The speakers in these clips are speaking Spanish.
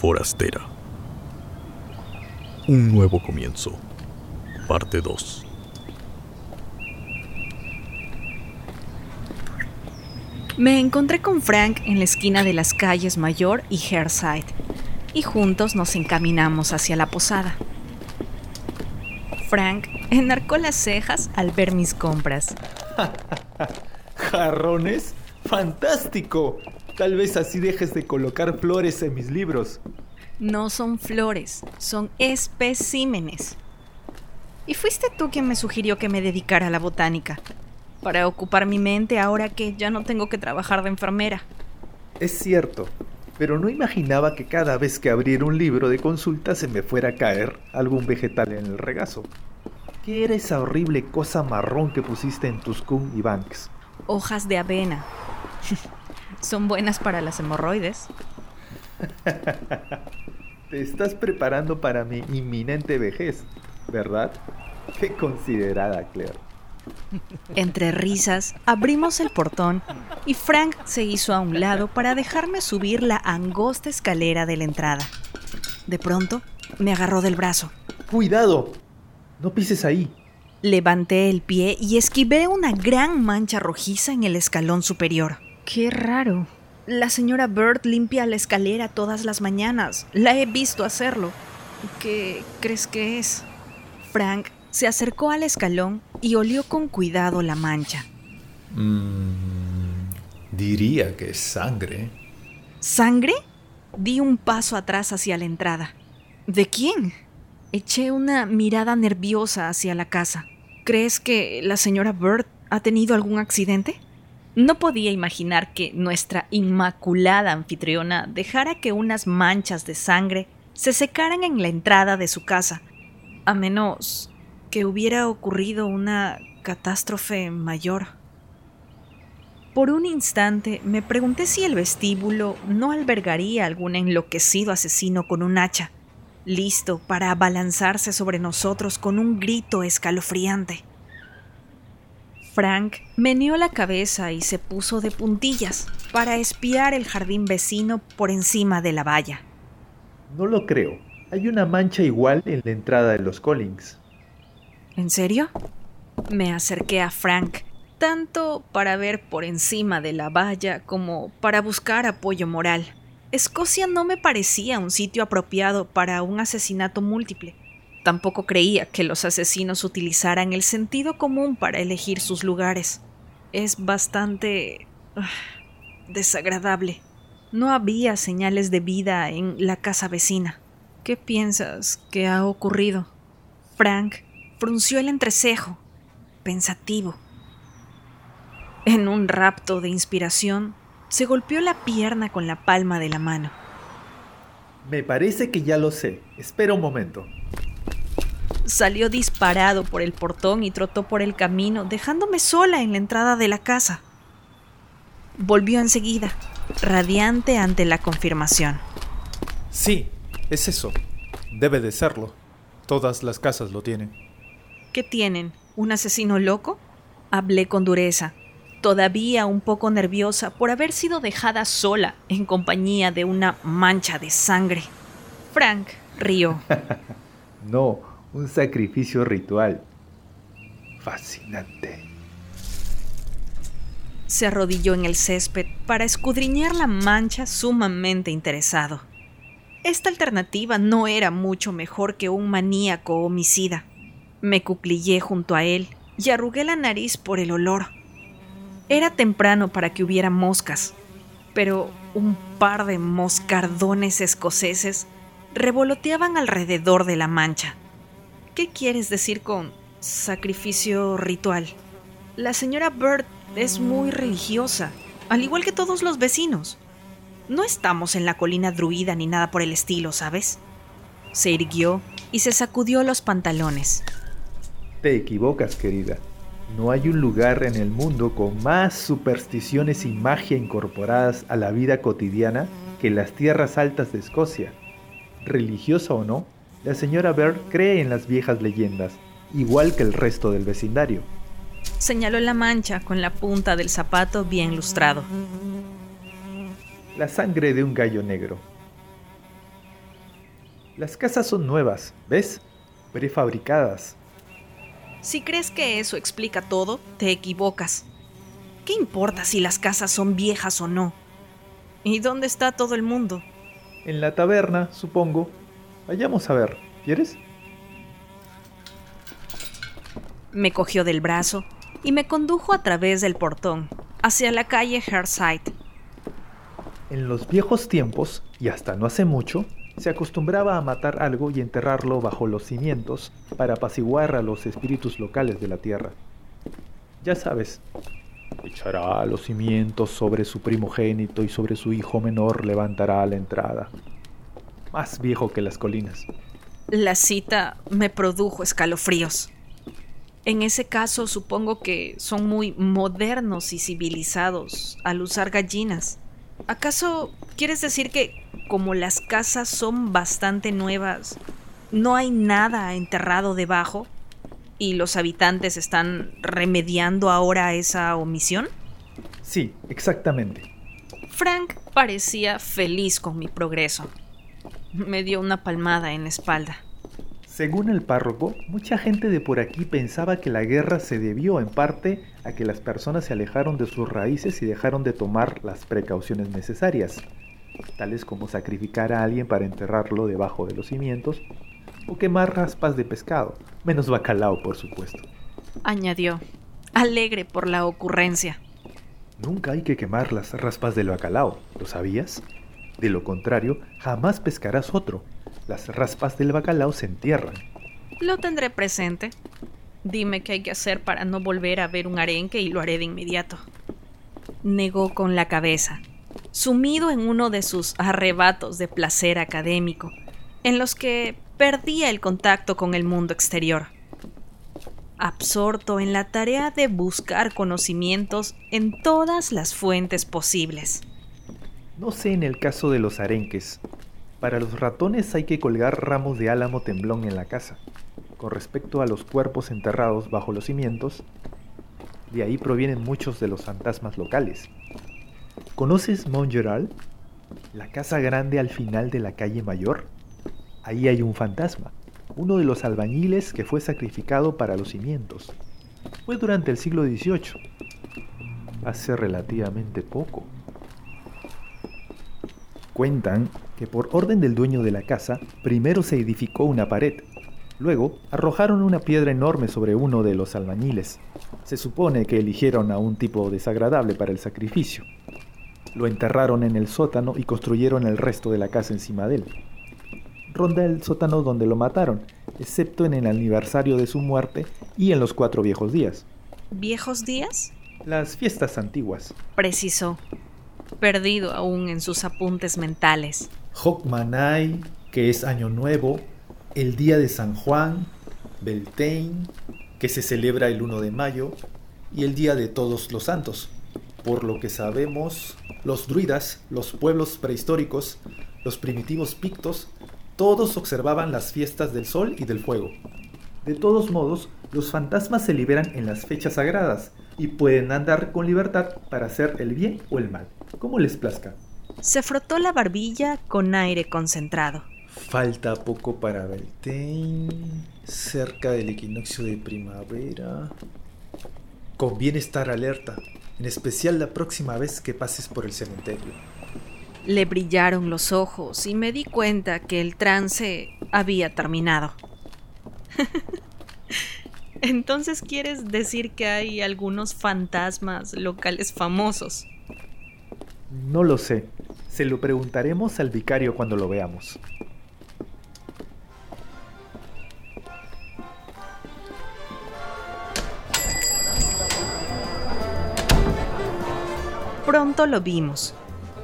forastera. Un nuevo comienzo. Parte 2. Me encontré con Frank en la esquina de las calles Mayor y Hairside, y juntos nos encaminamos hacia la posada. Frank enarcó las cejas al ver mis compras. ¿Jarrones? ¡Fantástico! Tal vez así dejes de colocar flores en mis libros. No son flores, son especímenes. Y fuiste tú quien me sugirió que me dedicara a la botánica para ocupar mi mente ahora que ya no tengo que trabajar de enfermera. Es cierto, pero no imaginaba que cada vez que abriera un libro de consulta se me fuera a caer algún vegetal en el regazo. ¿Qué era esa horrible cosa marrón que pusiste en tus cum y banks? Hojas de avena. Son buenas para las hemorroides. Te estás preparando para mi inminente vejez, ¿verdad? Qué considerada, Claire. Entre risas, abrimos el portón y Frank se hizo a un lado para dejarme subir la angosta escalera de la entrada. De pronto, me agarró del brazo. ¡Cuidado! No pises ahí. Levanté el pie y esquivé una gran mancha rojiza en el escalón superior. Qué raro. La señora Bird limpia la escalera todas las mañanas. La he visto hacerlo. ¿Qué crees que es? Frank se acercó al escalón y olió con cuidado la mancha. Mm, diría que es sangre. ¿Sangre? Di un paso atrás hacia la entrada. ¿De quién? Eché una mirada nerviosa hacia la casa. ¿Crees que la señora Bird ha tenido algún accidente? No podía imaginar que nuestra inmaculada anfitriona dejara que unas manchas de sangre se secaran en la entrada de su casa, a menos que hubiera ocurrido una catástrofe mayor. Por un instante me pregunté si el vestíbulo no albergaría algún enloquecido asesino con un hacha, listo para abalanzarse sobre nosotros con un grito escalofriante. Frank meneó la cabeza y se puso de puntillas para espiar el jardín vecino por encima de la valla. No lo creo. Hay una mancha igual en la entrada de los Collins. ¿En serio? Me acerqué a Frank, tanto para ver por encima de la valla como para buscar apoyo moral. Escocia no me parecía un sitio apropiado para un asesinato múltiple. Tampoco creía que los asesinos utilizaran el sentido común para elegir sus lugares. Es bastante... Uh, desagradable. No había señales de vida en la casa vecina. ¿Qué piensas que ha ocurrido? Frank frunció el entrecejo, pensativo. En un rapto de inspiración, se golpeó la pierna con la palma de la mano. Me parece que ya lo sé. Espera un momento. Salió disparado por el portón y trotó por el camino, dejándome sola en la entrada de la casa. Volvió enseguida, radiante ante la confirmación. Sí, es eso. Debe de serlo. Todas las casas lo tienen. ¿Qué tienen? ¿Un asesino loco? Hablé con dureza, todavía un poco nerviosa por haber sido dejada sola en compañía de una mancha de sangre. Frank rió. no, un sacrificio ritual. Fascinante. Se arrodilló en el césped para escudriñar la mancha sumamente interesado. Esta alternativa no era mucho mejor que un maníaco homicida. Me cuclillé junto a él y arrugué la nariz por el olor. Era temprano para que hubiera moscas, pero un par de moscardones escoceses revoloteaban alrededor de la mancha. ¿Qué quieres decir con sacrificio ritual? La señora Bird es muy religiosa, al igual que todos los vecinos. No estamos en la colina druida ni nada por el estilo, ¿sabes? Se irguió y se sacudió los pantalones. Te equivocas, querida. No hay un lugar en el mundo con más supersticiones y magia incorporadas a la vida cotidiana que las tierras altas de Escocia. Religiosa o no, la señora Bird cree en las viejas leyendas, igual que el resto del vecindario. Señaló la mancha con la punta del zapato bien lustrado. La sangre de un gallo negro. Las casas son nuevas, ¿ves? Prefabricadas. Si crees que eso explica todo, te equivocas. ¿Qué importa si las casas son viejas o no? ¿Y dónde está todo el mundo? En la taberna, supongo. Vayamos a ver. ¿Quieres? Me cogió del brazo y me condujo a través del portón, hacia la calle Herside. En los viejos tiempos, y hasta no hace mucho, se acostumbraba a matar algo y enterrarlo bajo los cimientos para apaciguar a los espíritus locales de la tierra. Ya sabes, echará los cimientos sobre su primogénito y sobre su hijo menor levantará la entrada. Más viejo que las colinas. La cita me produjo escalofríos. En ese caso supongo que son muy modernos y civilizados al usar gallinas. ¿Acaso quieres decir que como las casas son bastante nuevas, no hay nada enterrado debajo? ¿Y los habitantes están remediando ahora esa omisión? Sí, exactamente. Frank parecía feliz con mi progreso. Me dio una palmada en la espalda. Según el párroco, mucha gente de por aquí pensaba que la guerra se debió en parte a que las personas se alejaron de sus raíces y dejaron de tomar las precauciones necesarias, tales como sacrificar a alguien para enterrarlo debajo de los cimientos o quemar raspas de pescado, menos bacalao por supuesto. Añadió, alegre por la ocurrencia. Nunca hay que quemar las raspas del bacalao, ¿lo sabías? De lo contrario, jamás pescarás otro, las raspas del bacalao se entierran. Lo tendré presente. Dime qué hay que hacer para no volver a ver un arenque y lo haré de inmediato. Negó con la cabeza, sumido en uno de sus arrebatos de placer académico, en los que perdía el contacto con el mundo exterior. Absorto en la tarea de buscar conocimientos en todas las fuentes posibles. No sé en el caso de los arenques, para los ratones hay que colgar ramos de álamo temblón en la casa. Con respecto a los cuerpos enterrados bajo los cimientos, de ahí provienen muchos de los fantasmas locales. ¿Conoces Montgeral? La casa grande al final de la calle Mayor. Ahí hay un fantasma, uno de los albañiles que fue sacrificado para los cimientos. Fue durante el siglo XVIII, hace relativamente poco. Cuentan que por orden del dueño de la casa, primero se edificó una pared, luego arrojaron una piedra enorme sobre uno de los albañiles. Se supone que eligieron a un tipo desagradable para el sacrificio. Lo enterraron en el sótano y construyeron el resto de la casa encima de él. Ronda el sótano donde lo mataron, excepto en el aniversario de su muerte y en los cuatro viejos días. ¿Viejos días? Las fiestas antiguas. Precisó perdido aún en sus apuntes mentales. Hokmanay, que es Año Nuevo, el Día de San Juan, Beltane, que se celebra el 1 de mayo, y el Día de Todos los Santos. Por lo que sabemos, los druidas, los pueblos prehistóricos, los primitivos pictos, todos observaban las fiestas del sol y del fuego. De todos modos, los fantasmas se liberan en las fechas sagradas y pueden andar con libertad para hacer el bien o el mal como les plazca. Se frotó la barbilla con aire concentrado. Falta poco para Beltane, cerca del equinoccio de primavera. Conviene estar alerta, en especial la próxima vez que pases por el cementerio. Le brillaron los ojos y me di cuenta que el trance había terminado. Entonces quieres decir que hay algunos fantasmas locales famosos. No lo sé. Se lo preguntaremos al vicario cuando lo veamos. Pronto lo vimos.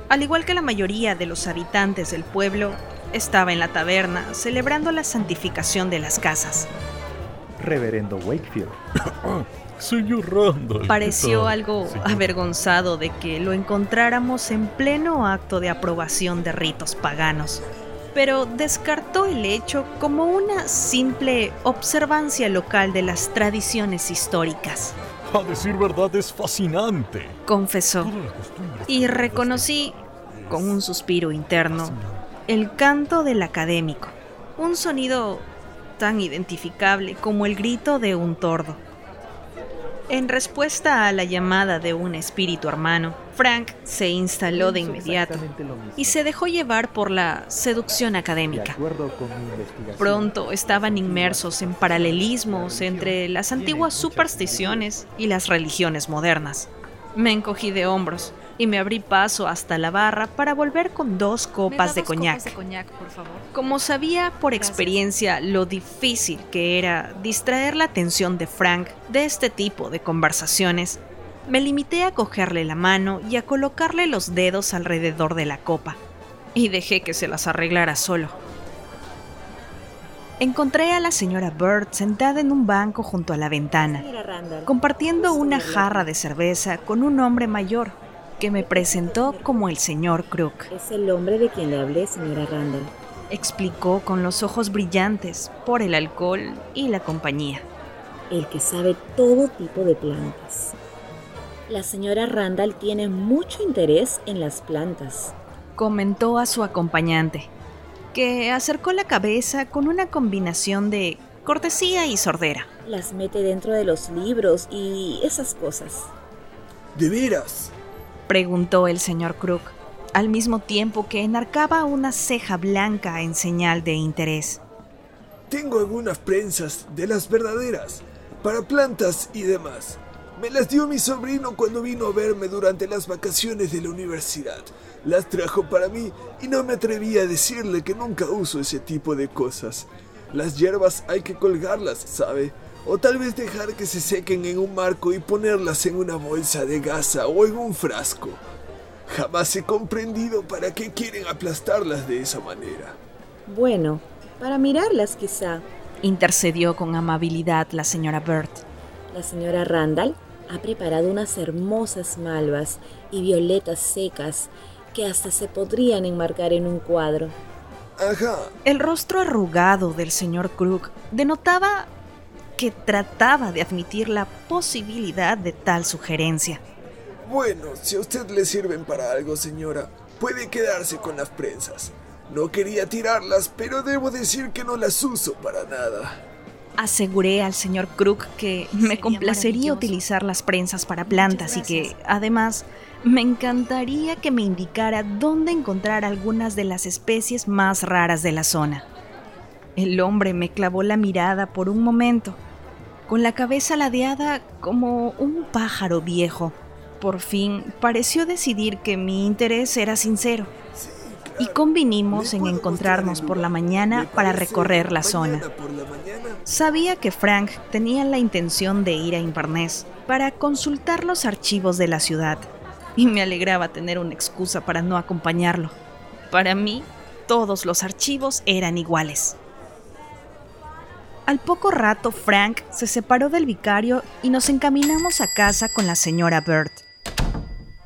Al igual que la mayoría de los habitantes del pueblo, estaba en la taberna celebrando la santificación de las casas. Reverendo Wakefield. Señor Randall. Pareció algo avergonzado de que lo encontráramos en pleno acto de aprobación de ritos paganos, pero descartó el hecho como una simple observancia local de las tradiciones históricas. A decir verdad es fascinante. Confesó. Y reconocí, con un suspiro interno, el canto del académico. un sonido tan identificable como el grito de un tordo. En respuesta a la llamada de un espíritu hermano, Frank se instaló de inmediato y se dejó llevar por la seducción académica. Pronto estaban inmersos en paralelismos entre las antiguas supersticiones y las religiones modernas. Me encogí de hombros y me abrí paso hasta la barra para volver con dos copas de coñac. Como sabía por experiencia lo difícil que era distraer la atención de Frank de este tipo de conversaciones, me limité a cogerle la mano y a colocarle los dedos alrededor de la copa, y dejé que se las arreglara solo. Encontré a la señora Bird sentada en un banco junto a la ventana, compartiendo una jarra de cerveza con un hombre mayor que me presentó como el señor Crook. Es el hombre de quien le hablé, señora Randall. Explicó con los ojos brillantes por el alcohol y la compañía. El que sabe todo tipo de plantas. La señora Randall tiene mucho interés en las plantas. Comentó a su acompañante, que acercó la cabeza con una combinación de cortesía y sordera. Las mete dentro de los libros y esas cosas. ¿De veras? Preguntó el señor Crook, al mismo tiempo que enarcaba una ceja blanca en señal de interés. Tengo algunas prensas de las verdaderas, para plantas y demás. Me las dio mi sobrino cuando vino a verme durante las vacaciones de la universidad. Las trajo para mí y no me atreví a decirle que nunca uso ese tipo de cosas. Las hierbas hay que colgarlas, ¿sabe? O tal vez dejar que se sequen en un marco y ponerlas en una bolsa de gasa o en un frasco. Jamás he comprendido para qué quieren aplastarlas de esa manera. Bueno, para mirarlas quizá. Intercedió con amabilidad la señora Bird. La señora Randall ha preparado unas hermosas malvas y violetas secas que hasta se podrían enmarcar en un cuadro. Ajá. El rostro arrugado del señor Crook denotaba que trataba de admitir la posibilidad de tal sugerencia. Bueno, si a usted le sirven para algo, señora, puede quedarse con las prensas. No quería tirarlas, pero debo decir que no las uso para nada. Aseguré al señor Crook que me complacería utilizar las prensas para plantas y que, además, me encantaría que me indicara dónde encontrar algunas de las especies más raras de la zona. El hombre me clavó la mirada por un momento con la cabeza ladeada como un pájaro viejo. Por fin pareció decidir que mi interés era sincero y convinimos en encontrarnos por la mañana para recorrer la zona. Sabía que Frank tenía la intención de ir a Inverness para consultar los archivos de la ciudad y me alegraba tener una excusa para no acompañarlo. Para mí, todos los archivos eran iguales. Al poco rato, Frank se separó del vicario y nos encaminamos a casa con la señora Bird.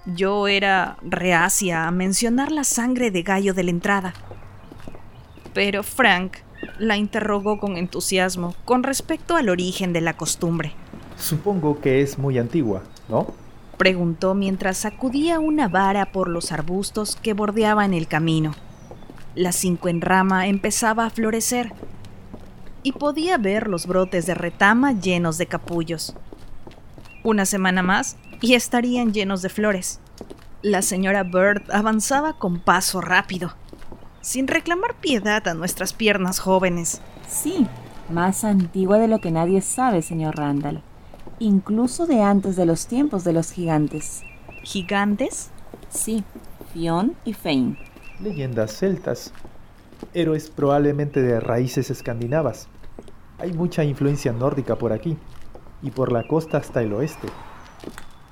Yo era reacia a mencionar la sangre de gallo de la entrada. Pero Frank la interrogó con entusiasmo con respecto al origen de la costumbre. Supongo que es muy antigua, ¿no? Preguntó mientras sacudía una vara por los arbustos que bordeaban el camino. La cinco en rama empezaba a florecer y podía ver los brotes de retama llenos de capullos. Una semana más y estarían llenos de flores. La señora Bird avanzaba con paso rápido, sin reclamar piedad a nuestras piernas jóvenes. Sí, más antigua de lo que nadie sabe, señor Randall. Incluso de antes de los tiempos de los gigantes. ¿Gigantes? Sí, Fion y Fein. Leyendas celtas, héroes probablemente de raíces escandinavas. Hay mucha influencia nórdica por aquí y por la costa hasta el oeste.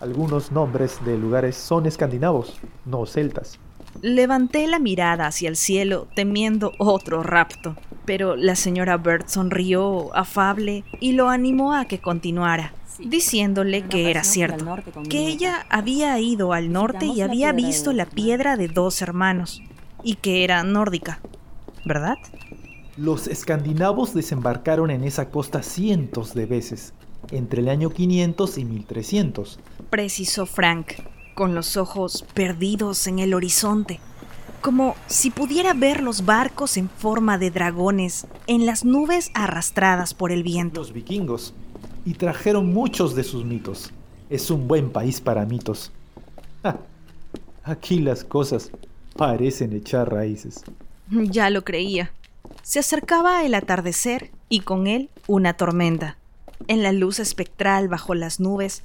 Algunos nombres de lugares son escandinavos, no celtas. Levanté la mirada hacia el cielo temiendo otro rapto, pero la señora Bird sonrió afable y lo animó a que continuara, diciéndole que era cierto, que ella había ido al norte y había visto la piedra de dos hermanos, y que era nórdica, ¿verdad? Los escandinavos desembarcaron en esa costa cientos de veces, entre el año 500 y 1300. Precisó Frank, con los ojos perdidos en el horizonte. como si pudiera ver los barcos en forma de dragones en las nubes arrastradas por el viento. Los vikingos. Y trajeron muchos de sus mitos. Es un buen país para mitos. Ja, Aquí las cosas parecen echar raíces. Ya lo creía. Se acercaba el atardecer y con él una tormenta. En la luz espectral bajo las nubes,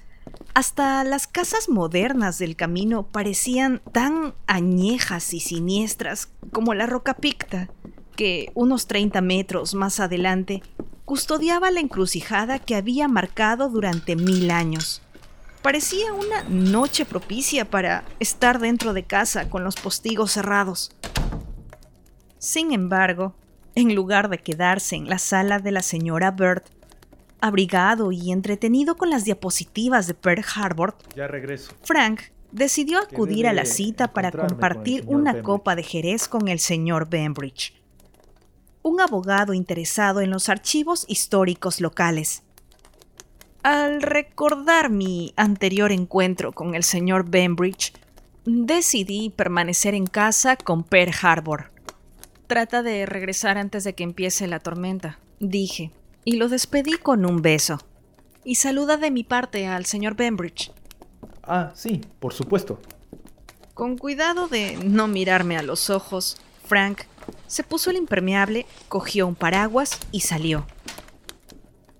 hasta las casas modernas del camino parecían tan añejas y siniestras como la roca picta, que unos 30 metros más adelante custodiaba la encrucijada que había marcado durante mil años. Parecía una noche propicia para estar dentro de casa con los postigos cerrados. Sin embargo, en lugar de quedarse en la sala de la señora Bird, abrigado y entretenido con las diapositivas de Pearl Harbor, Ya regreso. Frank decidió acudir a la cita para con compartir una copa de Jerez con el señor Bembridge, un abogado interesado en los archivos históricos locales. Al recordar mi anterior encuentro con el señor Bembridge, decidí permanecer en casa con Pearl Harbor. Trata de regresar antes de que empiece la tormenta, dije, y lo despedí con un beso. Y saluda de mi parte al señor Bembridge. Ah, sí, por supuesto. Con cuidado de no mirarme a los ojos, Frank se puso el impermeable, cogió un paraguas y salió.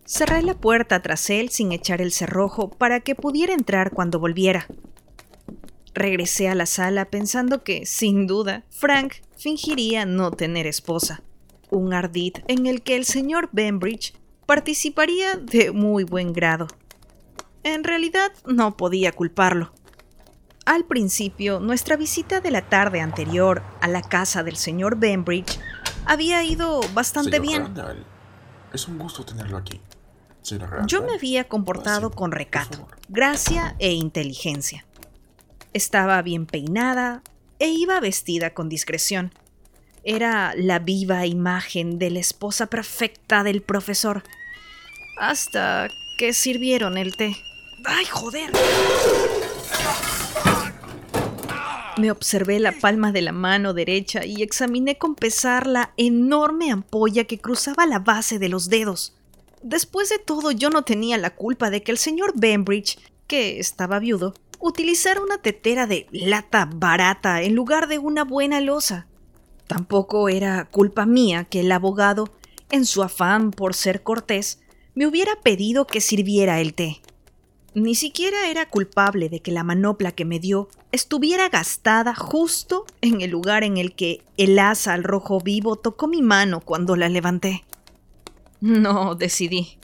Cerré la puerta tras él sin echar el cerrojo para que pudiera entrar cuando volviera. Regresé a la sala pensando que, sin duda, Frank fingiría no tener esposa. Un ardid en el que el señor Bembridge participaría de muy buen grado. En realidad no podía culparlo. Al principio, nuestra visita de la tarde anterior a la casa del señor Bembridge había ido bastante Señor bien. Randall, es un gusto tenerlo aquí. Randall, Yo me había comportado con recato, gracia e inteligencia. Estaba bien peinada e iba vestida con discreción. Era la viva imagen de la esposa perfecta del profesor. Hasta que sirvieron el té. ¡Ay, joder! Me observé la palma de la mano derecha y examiné con pesar la enorme ampolla que cruzaba la base de los dedos. Después de todo, yo no tenía la culpa de que el señor Bembridge, que estaba viudo, utilizara una tetera de lata barata en lugar de una buena losa. Tampoco era culpa mía que el abogado, en su afán por ser cortés, me hubiera pedido que sirviera el té. Ni siquiera era culpable de que la manopla que me dio estuviera gastada justo en el lugar en el que el asa al rojo vivo tocó mi mano cuando la levanté. No, decidí.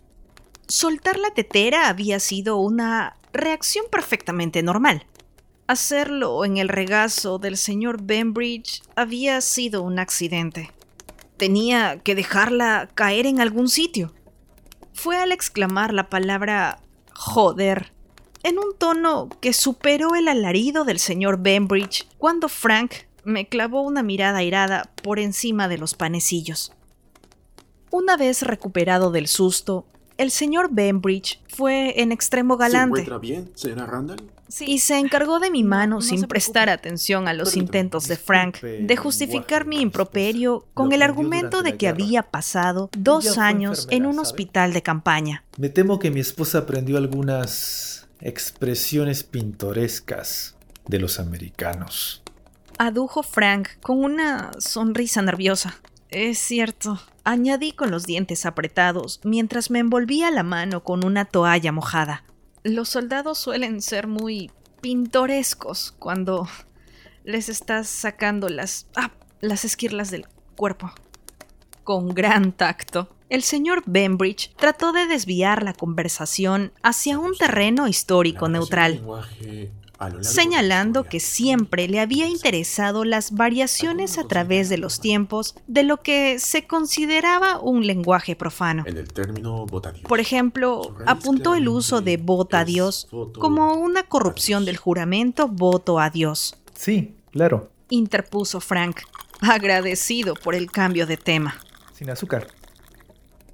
Soltar la tetera había sido una reacción perfectamente normal. Hacerlo en el regazo del señor Bembridge había sido un accidente. Tenía que dejarla caer en algún sitio. Fue al exclamar la palabra joder en un tono que superó el alarido del señor Bembridge cuando Frank me clavó una mirada airada por encima de los panecillos. Una vez recuperado del susto, el señor Bembridge fue en extremo ¿Se galante encuentra bien, señora Randall? y se encargó de mi mano no sin se prestar atención a los Permítame. intentos de Frank de justificar mi improperio con el argumento de que había pasado dos años en un ¿sabe? hospital de campaña. Me temo que mi esposa aprendió algunas expresiones pintorescas de los americanos. adujo Frank con una sonrisa nerviosa. Es cierto, añadí con los dientes apretados mientras me envolvía la mano con una toalla mojada. Los soldados suelen ser muy pintorescos cuando les estás sacando las ah, las esquirlas del cuerpo. Con gran tacto, el señor Bembridge trató de desviar la conversación hacia un terreno histórico neutral lenguaje señalando que siempre le había interesado las variaciones a través de los tiempos de lo que se consideraba un lenguaje profano. En el término botadios. Por ejemplo, apuntó el uso de vota a Dios como una corrupción del juramento voto a Dios, Sí, claro. interpuso Frank, agradecido por el cambio de tema. Sin azúcar.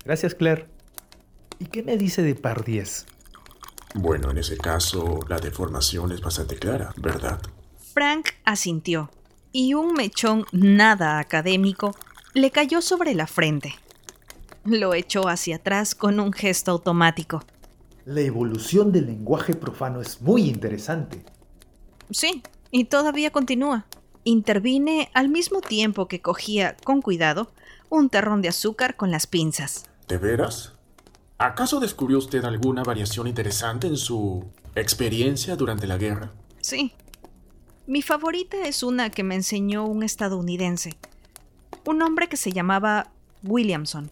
Gracias, Claire. ¿Y qué me dice de Pardiez? Bueno, en ese caso, la deformación es bastante clara, ¿verdad? Frank asintió y un mechón nada académico le cayó sobre la frente. Lo echó hacia atrás con un gesto automático. La evolución del lenguaje profano es muy interesante. Sí, y todavía continúa. Intervine al mismo tiempo que cogía, con cuidado, un terrón de azúcar con las pinzas. ¿De veras? ¿Acaso descubrió usted alguna variación interesante en su experiencia durante la guerra? Sí. Mi favorita es una que me enseñó un estadounidense. Un hombre que se llamaba Williamson,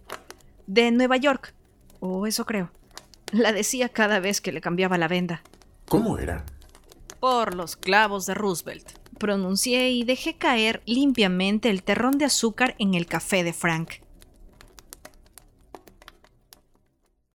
de Nueva York, o eso creo. La decía cada vez que le cambiaba la venda. ¿Cómo era? Por los clavos de Roosevelt. Pronuncié y dejé caer limpiamente el terrón de azúcar en el café de Frank.